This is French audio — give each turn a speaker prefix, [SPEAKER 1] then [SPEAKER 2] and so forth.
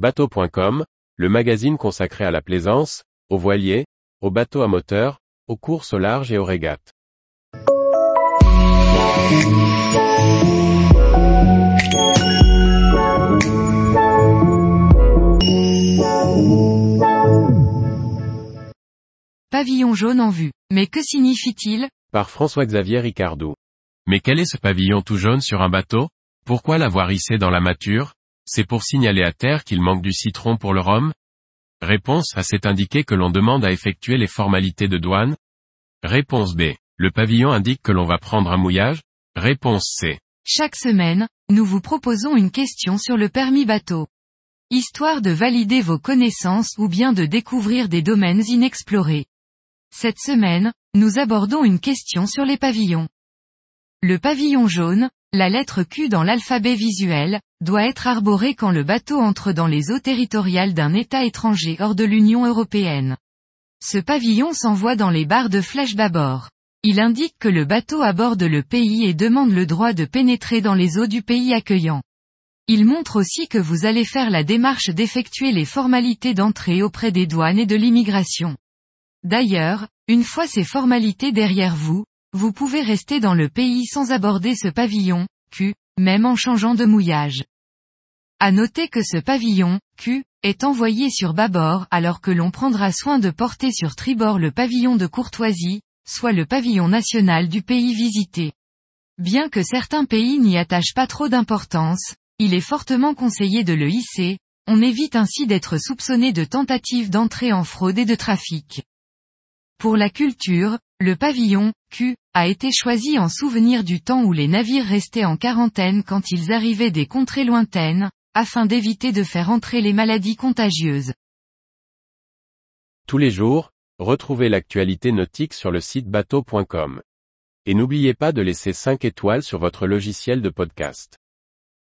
[SPEAKER 1] Bateau.com, le magazine consacré à la plaisance, aux voiliers, aux bateaux à moteur, aux courses au large et aux régates.
[SPEAKER 2] Pavillon jaune en vue. Mais que signifie-t-il?
[SPEAKER 1] Par François-Xavier Ricardou.
[SPEAKER 3] Mais quel est ce pavillon tout jaune sur un bateau? Pourquoi l'avoir hissé dans la mâture C'est pour signaler à terre qu'il manque du citron pour le rhum? Réponse A. C'est indiqué que l'on demande à effectuer les formalités de douane Réponse B. Le pavillon indique que l'on va prendre un mouillage Réponse C.
[SPEAKER 2] Chaque semaine, nous vous proposons une question sur le permis bateau. Histoire de valider vos connaissances ou bien de découvrir des domaines inexplorés. Cette semaine, nous abordons une question sur les pavillons. Le pavillon jaune, la lettre Q dans l'alphabet visuel, doit être arboré quand le bateau entre dans les eaux territoriales d'un État étranger hors de l'Union européenne. Ce pavillon s'envoie dans les barres de flèche bâbord. Il indique que le bateau aborde le pays et demande le droit de pénétrer dans les eaux du pays accueillant. Il montre aussi que vous allez faire la démarche d'effectuer les formalités d'entrée auprès des douanes et de l'immigration. D'ailleurs, une fois ces formalités derrière vous, vous pouvez rester dans le pays sans aborder ce pavillon, Q, même en changeant de mouillage. À noter que ce pavillon, Q, est envoyé sur bâbord alors que l'on prendra soin de porter sur tribord le pavillon de courtoisie, soit le pavillon national du pays visité. Bien que certains pays n'y attachent pas trop d'importance, il est fortement conseillé de le hisser, on évite ainsi d'être soupçonné de tentative d'entrée en fraude et de trafic. Pour la culture, le pavillon, Q, a été choisi en souvenir du temps où les navires restaient en quarantaine quand ils arrivaient des contrées lointaines, afin d'éviter de faire entrer les maladies contagieuses.
[SPEAKER 1] Tous les jours, retrouvez l'actualité nautique sur le site bateau.com. Et n'oubliez pas de laisser 5 étoiles sur votre logiciel de podcast.